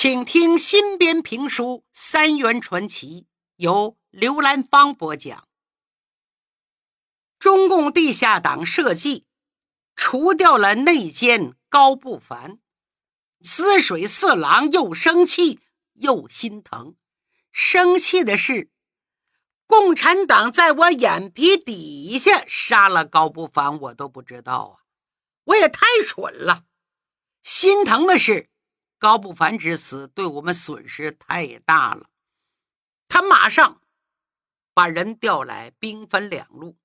请听新编评书《三元传奇》，由刘兰芳播讲。中共地下党设计除掉了内奸高不凡，滋水四郎又生气又心疼。生气的是，共产党在我眼皮底下杀了高不凡，我都不知道啊！我也太蠢了。心疼的是。高不凡之死对我们损失太大了，他马上把人调来，兵分两路，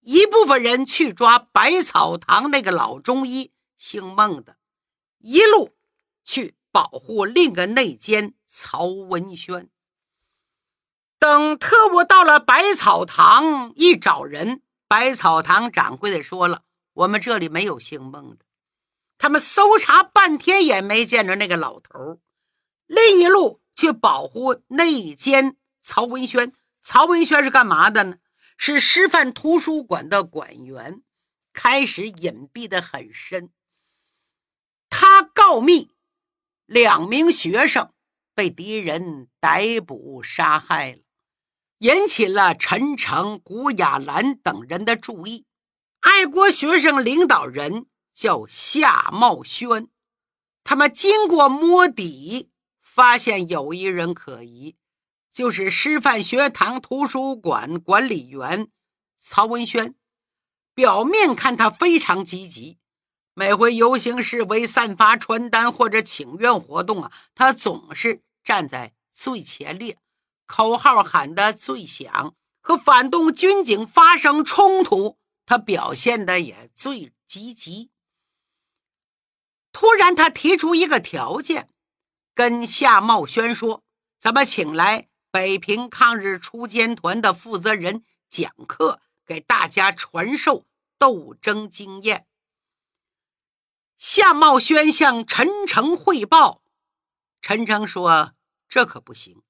一部分人去抓百草堂那个老中医姓孟的，一路去保护另一个内奸曹文轩。等特务到了百草堂，一找人，百草堂掌柜的说了：“我们这里没有姓孟的。”他们搜查半天也没见着那个老头另一路去保护内奸曹文轩。曹文轩是干嘛的呢？是师范图书馆的馆员，开始隐蔽的很深。他告密，两名学生被敌人逮捕杀害了，引起了陈诚、古雅兰等人的注意。爱国学生领导人。叫夏茂轩，他们经过摸底，发现有一人可疑，就是师范学堂图书馆管理员曹文轩。表面看他非常积极，每回游行示威、散发传单或者请愿活动啊，他总是站在最前列，口号喊得最响。和反动军警发生冲突，他表现的也最积极。突然，他提出一个条件，跟夏茂轩说：“咱们请来北平抗日锄奸团的负责人讲课，给大家传授斗争经验。”夏茂轩向陈诚汇报，陈诚说：“这可不行，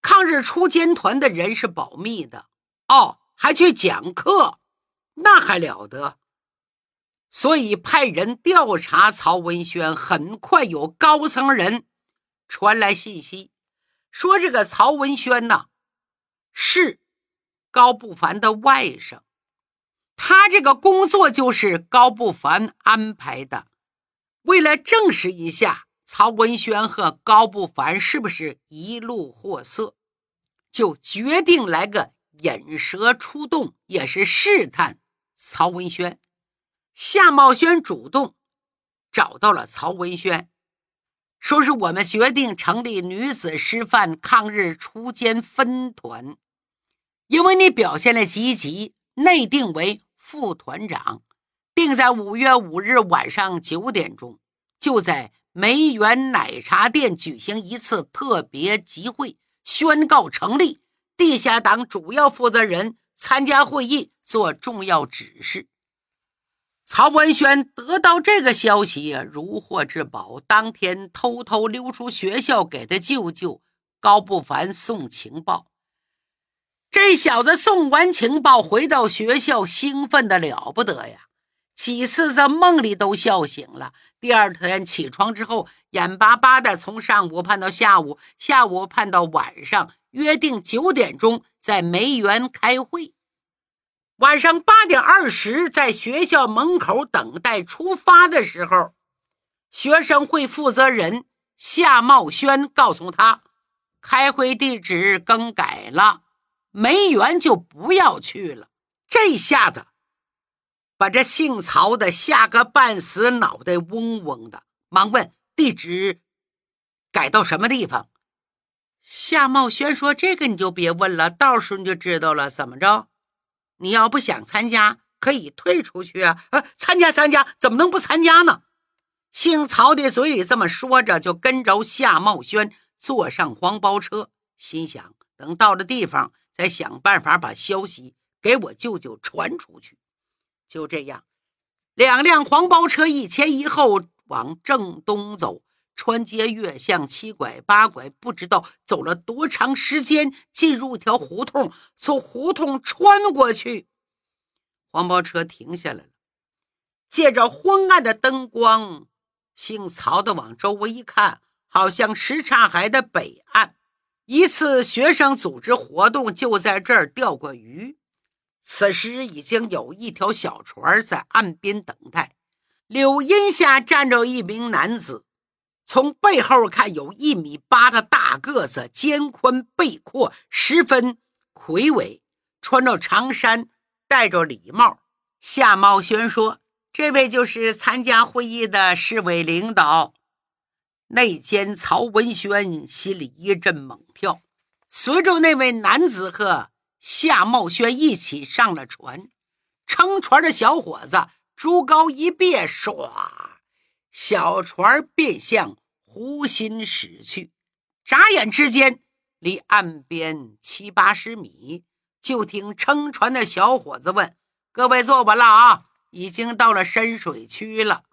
抗日锄奸团的人是保密的。哦，还去讲课，那还了得！”所以派人调查曹文轩，很快有高层人传来信息，说这个曹文轩呐是高不凡的外甥，他这个工作就是高不凡安排的。为了证实一下曹文轩和高不凡是不是一路货色，就决定来个引蛇出洞，也是试探曹文轩。夏茂轩主动找到了曹文轩，说是我们决定成立女子师范抗日锄奸分团，因为你表现的积极，内定为副团长，定在五月五日晚上九点钟，就在梅园奶茶店举行一次特别集会，宣告成立地下党主要负责人参加会议，做重要指示。曹文轩得到这个消息如获至宝，当天偷偷溜出学校，给他舅舅高不凡送情报。这小子送完情报回到学校，兴奋的了不得呀，几次在梦里都笑醒了。第二天起床之后，眼巴巴的从上午盼到下午，下午盼到晚上，约定九点钟在梅园开会。晚上八点二十，在学校门口等待出发的时候，学生会负责人夏茂轩告诉他，开会地址更改了，梅园就不要去了。这下子把这姓曹的吓个半死，脑袋嗡嗡的，忙问地址改到什么地方。夏茂轩说：“这个你就别问了，到时候你就知道了。怎么着？”你要不想参加，可以退出去啊！呃，参加参加，怎么能不参加呢？姓曹的嘴里这么说着，就跟着夏茂轩坐上黄包车，心想等到了地方，再想办法把消息给我舅舅传出去。就这样，两辆黄包车一前一后往正东走。穿街越巷，七拐八拐，不知道走了多长时间，进入一条胡同，从胡同穿过去。黄包车停下来了，借着昏暗的灯光，姓曹的往周围一看，好像什刹海的北岸。一次学生组织活动就在这儿钓过鱼。此时已经有一条小船在岸边等待。柳荫下站着一名男子，从背后看有一米八的大个子，肩宽背阔，十分魁伟，穿着长衫，戴着礼帽。夏茂轩说：“这位就是参加会议的市委领导。”内奸曹文轩心里一阵猛跳，随着那位男子和夏茂轩一起上了船。撑船的小伙子朱高一别，唰，小船便向湖心驶去。眨眼之间，离岸边七八十米，就听撑船的小伙子问：“各位坐稳了啊，已经到了深水区了。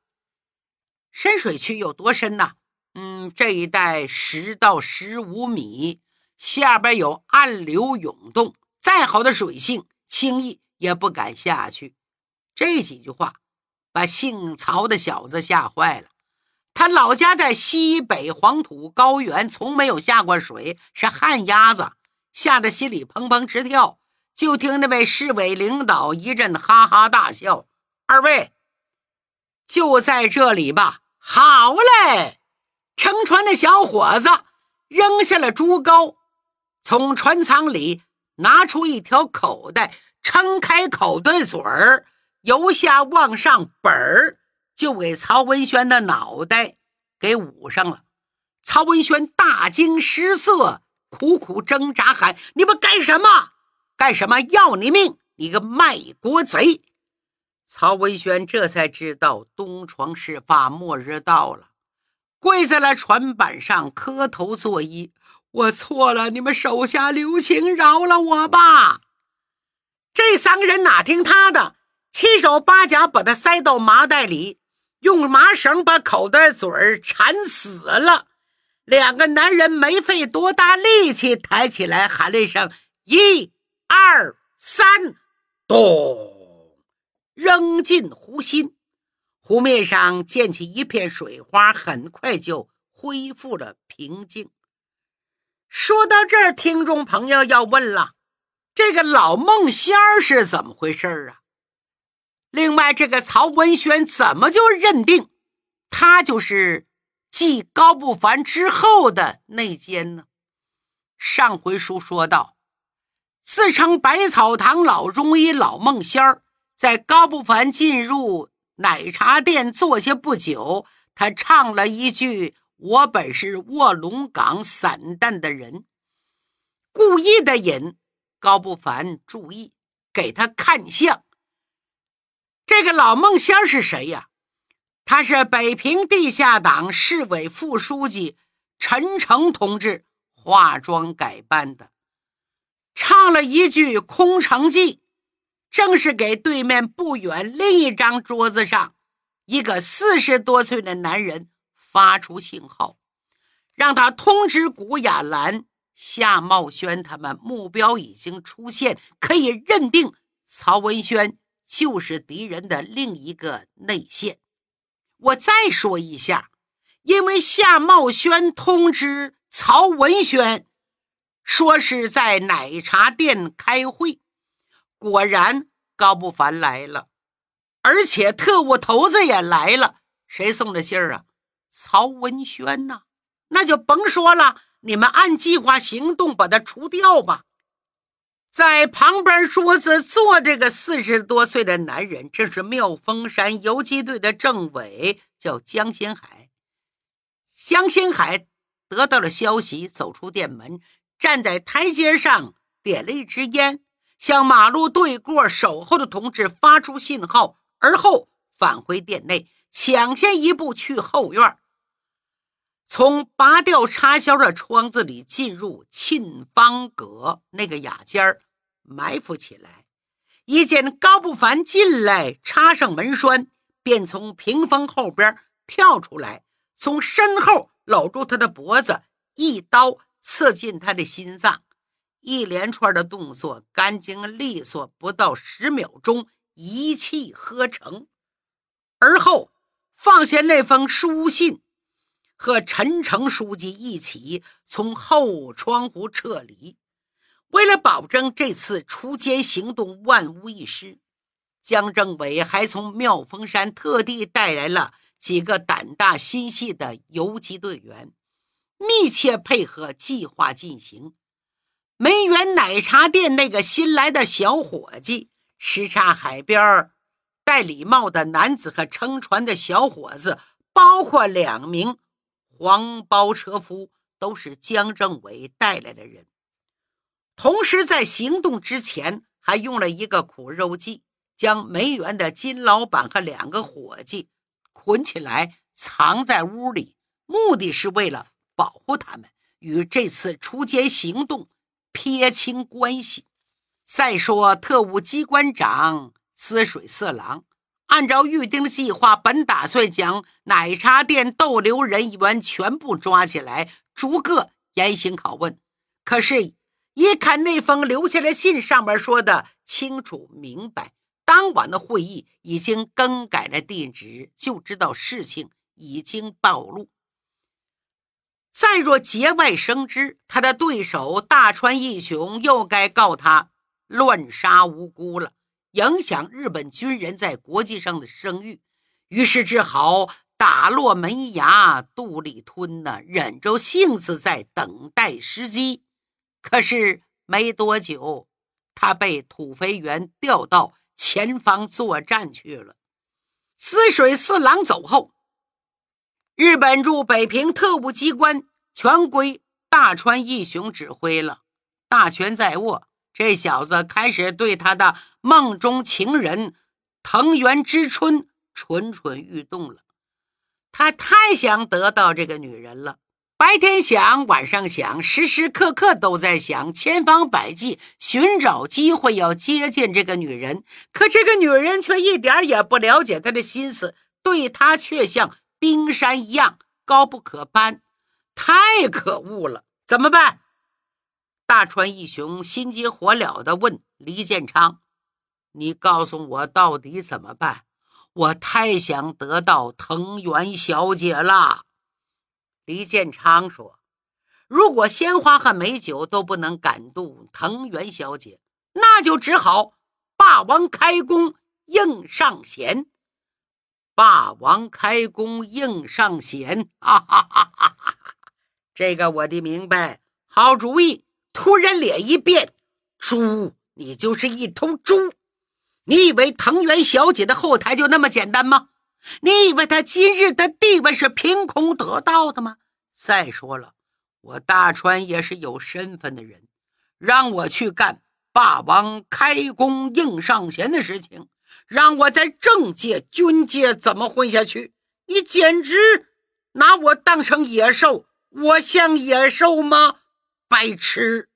深水区有多深呢？”嗯，这一带十到十五米，下边有暗流涌动，再好的水性，轻易也不敢下去。这几句话把姓曹的小子吓坏了。他老家在西北黄土高原，从没有下过水，是旱鸭子，吓得心里砰砰直跳。就听那位市委领导一阵哈哈大笑：“二位就在这里吧，好嘞。”乘船的小伙子扔下了竹篙，从船舱里拿出一条口袋，撑开口袋嘴儿，由下往上本儿就给曹文轩的脑袋给捂上了。曹文轩大惊失色，苦苦挣扎，喊：“你们干什么？干什么？要你命！你个卖国贼！”曹文轩这才知道东床事发，末日到了。跪在了船板上磕头作揖：“我错了，你们手下留情，饶了我吧！”这三个人哪听他的，七手八脚把他塞到麻袋里，用麻绳把口袋嘴儿缠死了。两个男人没费多大力气，抬起来喊了一声：“一、二、三！”咚，扔进湖心。湖面上溅起一片水花，很快就恢复了平静。说到这儿，听众朋友要问了：这个老孟仙儿是怎么回事啊？另外，这个曹文轩怎么就认定他就是继高不凡之后的内奸呢？上回书说到，自称百草堂老中医老孟仙儿，在高不凡进入。奶茶店坐下不久，他唱了一句：“我本是卧龙岗散淡的人。”故意的引高不凡注意，给他看相。这个老孟仙是谁呀？他是北平地下党市委副书记陈诚同志化妆改扮的，唱了一句《空城计》。正是给对面不远另一张桌子上一个四十多岁的男人发出信号，让他通知古雅兰、夏茂轩他们，目标已经出现，可以认定曹文轩就是敌人的另一个内线。我再说一下，因为夏茂轩通知曹文轩，说是在奶茶店开会。果然，高不凡来了，而且特务头子也来了。谁送的信儿啊？曹文轩呐，那就甭说了，你们按计划行动，把他除掉吧。在旁边桌子坐这个四十多岁的男人，正是妙峰山游击队的政委，叫江新海。江新海得到了消息，走出店门，站在台阶上，点了一支烟。向马路对过守候的同志发出信号，而后返回店内，抢先一步去后院，从拔掉插销的窗子里进入沁芳阁那个雅间儿埋伏起来。一见高不凡进来，插上门栓，便从屏风后边跳出来，从身后搂住他的脖子，一刀刺进他的心脏。一连串的动作干净利索，不到十秒钟，一气呵成。而后放下那封书信，和陈诚书记一起从后窗户撤离。为了保证这次锄奸行动万无一失，江政委还从妙峰山特地带来了几个胆大心细的游击队员，密切配合计划进行。梅园奶茶店那个新来的小伙计，什刹海边戴礼帽的男子和撑船的小伙子，包括两名黄包车夫，都是江政委带来的人。同时，在行动之前，还用了一个苦肉计，将梅园的金老板和两个伙计捆起来，藏在屋里，目的是为了保护他们，与这次锄奸行动。撇清关系。再说，特务机关长滋水色狼按照预定的计划，本打算将奶茶店逗留人员全部抓起来，逐个严刑拷问。可是，一看那封留下的信，上面说的清楚明白，当晚的会议已经更改了地址，就知道事情已经暴露。再若节外生枝，他的对手大川义雄又该告他乱杀无辜了，影响日本军人在国际上的声誉。于是只好打落门牙，肚里吞呢，忍着性子在等待时机。可是没多久，他被土肥原调到前方作战去了。滋水四郎走后。日本驻北平特务机关全归大川义雄指挥了，大权在握。这小子开始对他的梦中情人藤原之春蠢蠢欲动了。他太想得到这个女人了，白天想，晚上想，时时刻刻都在想，千方百计寻找机会要接近这个女人。可这个女人却一点也不了解他的心思，对他却像……冰山一样高不可攀，太可恶了！怎么办？大川义雄心急火燎地问黎建昌：“你告诉我，到底怎么办？我太想得到藤原小姐了。”黎建昌说：“如果鲜花和美酒都不能感动藤原小姐，那就只好霸王开弓，应上弦。”霸王开弓应上弦，哈哈哈哈哈！这个我的明白，好主意。突然脸一变，猪，你就是一头猪！你以为藤原小姐的后台就那么简单吗？你以为他今日的地位是凭空得到的吗？再说了，我大川也是有身份的人，让我去干霸王开弓硬上弦的事情。让我在政界、军界怎么混下去？你简直拿我当成野兽！我像野兽吗？白痴！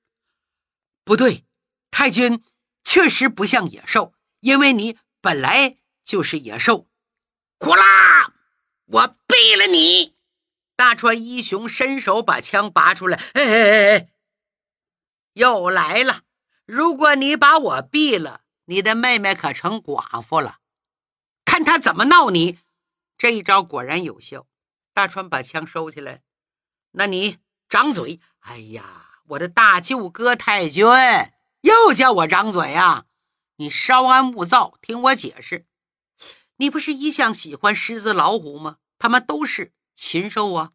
不对，太君确实不像野兽，因为你本来就是野兽。呼啦！我毙了你！大川一雄伸手把枪拔出来，哎哎哎哎！又来了！如果你把我毙了。你的妹妹可成寡妇了，看他怎么闹你！这一招果然有效。大川把枪收起来，那你张嘴！哎呀，我的大舅哥太君又叫我张嘴呀！你稍安勿躁，听我解释。你不是一向喜欢狮子、老虎吗？他们都是禽兽啊！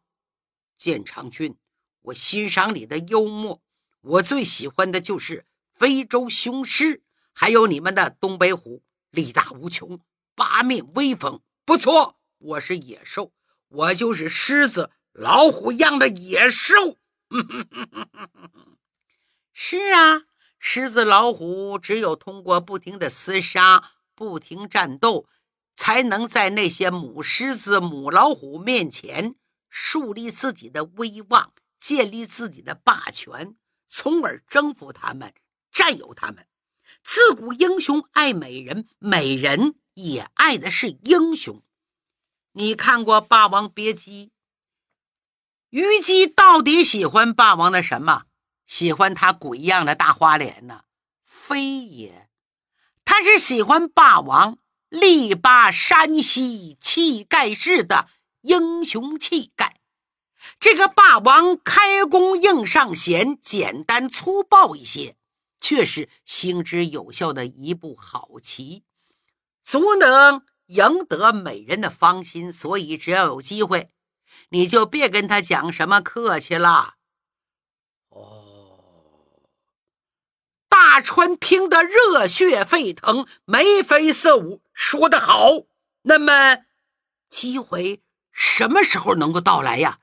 建长君，我欣赏你的幽默，我最喜欢的就是非洲雄狮。还有你们的东北虎，力大无穷，八面威风，不错。我是野兽，我就是狮子、老虎一样的野兽。是啊，狮子、老虎只有通过不停的厮杀、不停战斗，才能在那些母狮子、母老虎面前树立自己的威望，建立自己的霸权，从而征服他们，占有他们。自古英雄爱美人，美人也爱的是英雄。你看过《霸王别姬》？虞姬到底喜欢霸王的什么？喜欢他鬼样的大花脸呢？非也，他是喜欢霸王力拔山兮气盖世的英雄气概。这个霸王开弓硬上弦，简单粗暴一些，却是行之有效的一步好棋，足能赢得美人的芳心。所以，只要有机会，你就别跟他讲什么客气了。哦，大川听得热血沸腾，眉飞色舞，说得好。那么，机会什么时候能够到来呀？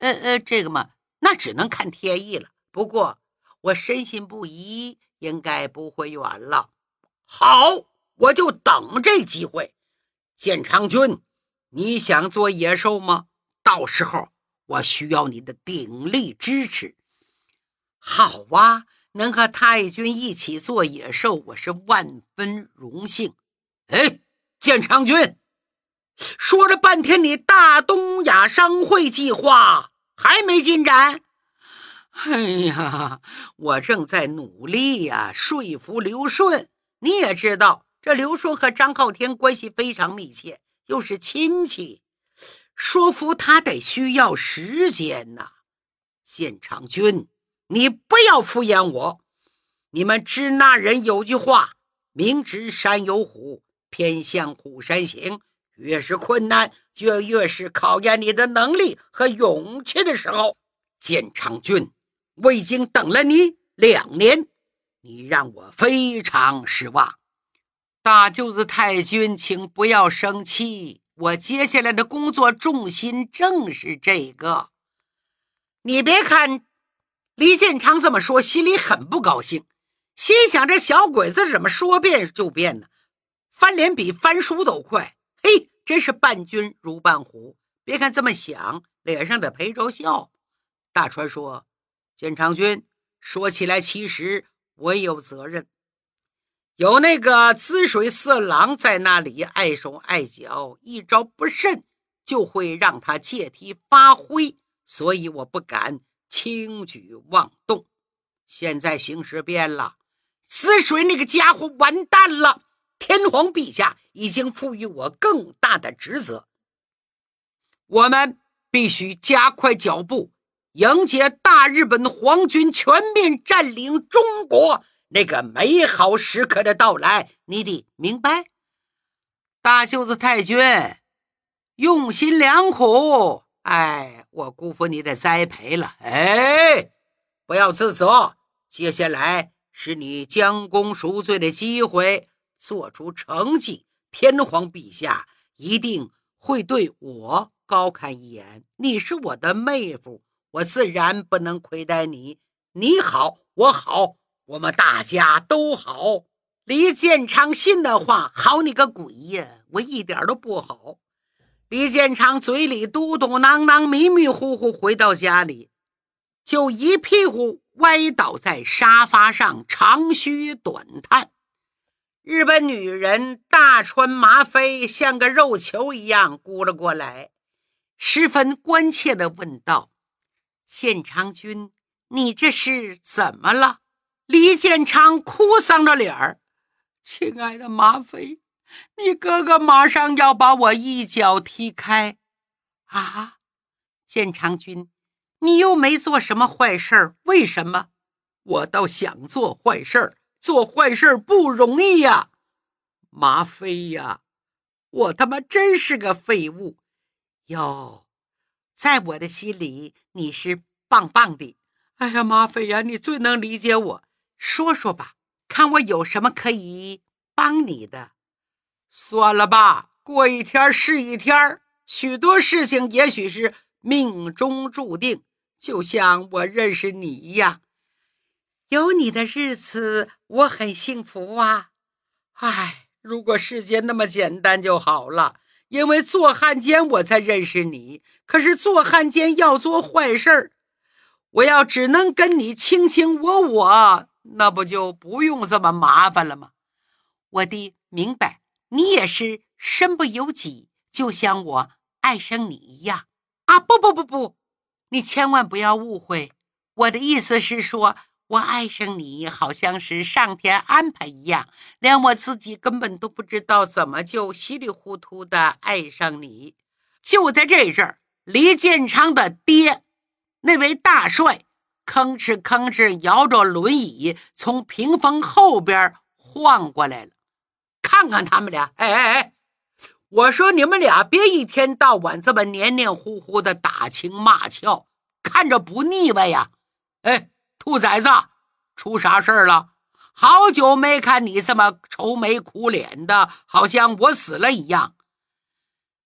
呃呃，这个嘛，那只能看天意了。不过我深信不疑，应该不会远了。好，我就等这机会。建昌君，你想做野兽吗？到时候我需要你的鼎力支持。好啊，能和太君一起做野兽，我是万分荣幸。哎，建昌君，说了半天，你大东亚商会计划。还没进展，哎呀，我正在努力呀，说服刘顺。你也知道，这刘顺和张浩天关系非常密切，又是亲戚，说服他得需要时间呐。建长君，你不要敷衍我。你们支那人有句话：“明知山有虎，偏向虎山行。”越是困难，就越是考验你的能力和勇气的时候。建昌君，我已经等了你两年，你让我非常失望。大舅子太君，请不要生气，我接下来的工作重心正是这个。你别看李建昌这么说，心里很不高兴，心想这小鬼子怎么说变就变呢？翻脸比翻书都快。嘿。真是伴君如伴虎，别看这么想，脸上得陪着笑。大川说：“建昌君，说起来，其实我也有责任。有那个滋水色狼在那里碍手碍脚，一招不慎就会让他借题发挥，所以我不敢轻举妄动。现在形势变了，死水那个家伙完蛋了。”天皇陛下已经赋予我更大的职责，我们必须加快脚步，迎接大日本皇军全面占领中国那个美好时刻的到来。你得明白，大舅子太君用心良苦，哎，我辜负你的栽培了。哎，不要自责，接下来是你将功赎罪的机会。做出成绩，天皇陛下一定会对我高看一眼。你是我的妹夫，我自然不能亏待你。你好，我好，我们大家都好。李建昌信的话，好你个鬼呀！我一点都不好。李建昌嘴里嘟嘟囔囔，迷迷糊糊回到家里，就一屁股歪倒在沙发上，长吁短叹。日本女人大川麻飞像个肉球一样咕了过来，十分关切地问道：“建昌君，你这是怎么了？”李建昌哭丧着脸儿：“亲爱的麻飞，你哥哥马上要把我一脚踢开。”啊，建昌君，你又没做什么坏事儿，为什么？我倒想做坏事儿。做坏事不容易呀，马飞呀，我他妈真是个废物哟！在我的心里，你是棒棒的。哎呀，马飞呀，你最能理解我。说说吧，看我有什么可以帮你的。算了吧，过一天是一天。许多事情也许是命中注定，就像我认识你一样。有你的日子，我很幸福啊！唉，如果世界那么简单就好了。因为做汉奸，我才认识你。可是做汉奸要做坏事儿，我要只能跟你卿卿我我，那不就不用这么麻烦了吗？我的明白，你也是身不由己，就像我爱上你一样啊！不不不不，你千万不要误会，我的意思是说。我爱上你，好像是上天安排一样，连我自己根本都不知道怎么就稀里糊涂的爱上你。就在这阵儿，李建昌的爹，那位大帅，吭哧吭哧摇着轮椅从屏风后边晃过来了。看看他们俩，哎哎哎！我说你们俩别一天到晚这么黏黏糊糊的打情骂俏，看着不腻歪呀？哎，兔崽子，出啥事儿了？好久没看你这么愁眉苦脸的，好像我死了一样。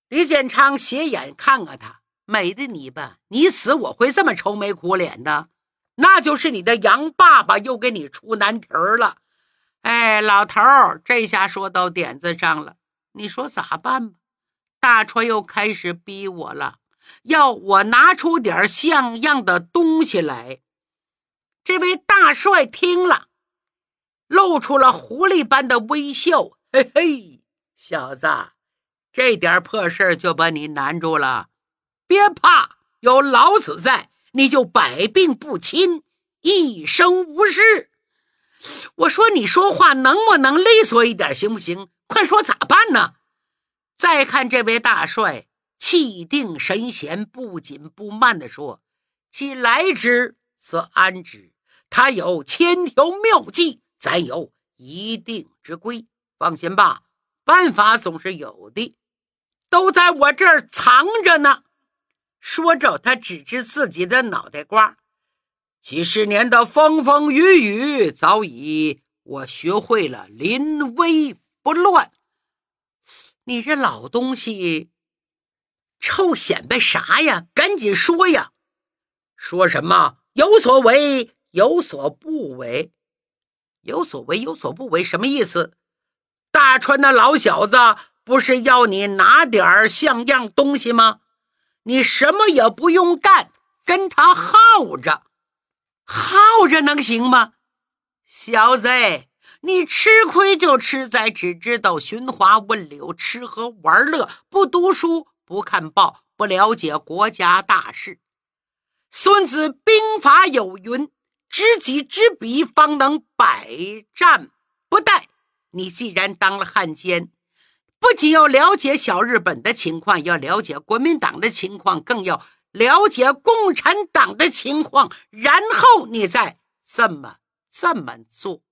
李建昌斜眼看看他。美的你吧，你死我会这么愁眉苦脸的？那就是你的杨爸爸又给你出难题儿了。哎，老头儿，这下说到点子上了，你说咋办吧？大川又开始逼我了，要我拿出点像样的东西来。这位大帅听了，露出了狐狸般的微笑，嘿嘿，小子，这点破事就把你难住了。别怕，有老子在，你就百病不侵，一生无事。我说，你说话能不能利索一点，行不行？快说咋办呢？再看这位大帅，气定神闲，不紧不慢地说：“既来之，则安之。他有千条妙计，咱有一定之规。放心吧，办法总是有的，都在我这儿藏着呢。”说着，他指指自己的脑袋瓜。几十年的风风雨雨，早已我学会了临危不乱。你这老东西，臭显摆啥呀？赶紧说呀！说什么？有所为，有所不为。有所为，有所不为，什么意思？大川那老小子不是要你拿点像样东西吗？你什么也不用干，跟他耗着，耗着能行吗？小子，你吃亏就吃在只知道寻花问柳、吃喝玩乐，不读书、不看报、不了解国家大事。《孙子兵法》有云：“知己知彼，方能百战不殆。”你既然当了汉奸。不仅要了解小日本的情况，要了解国民党的情况，更要了解共产党的情况，然后你再这么这么做。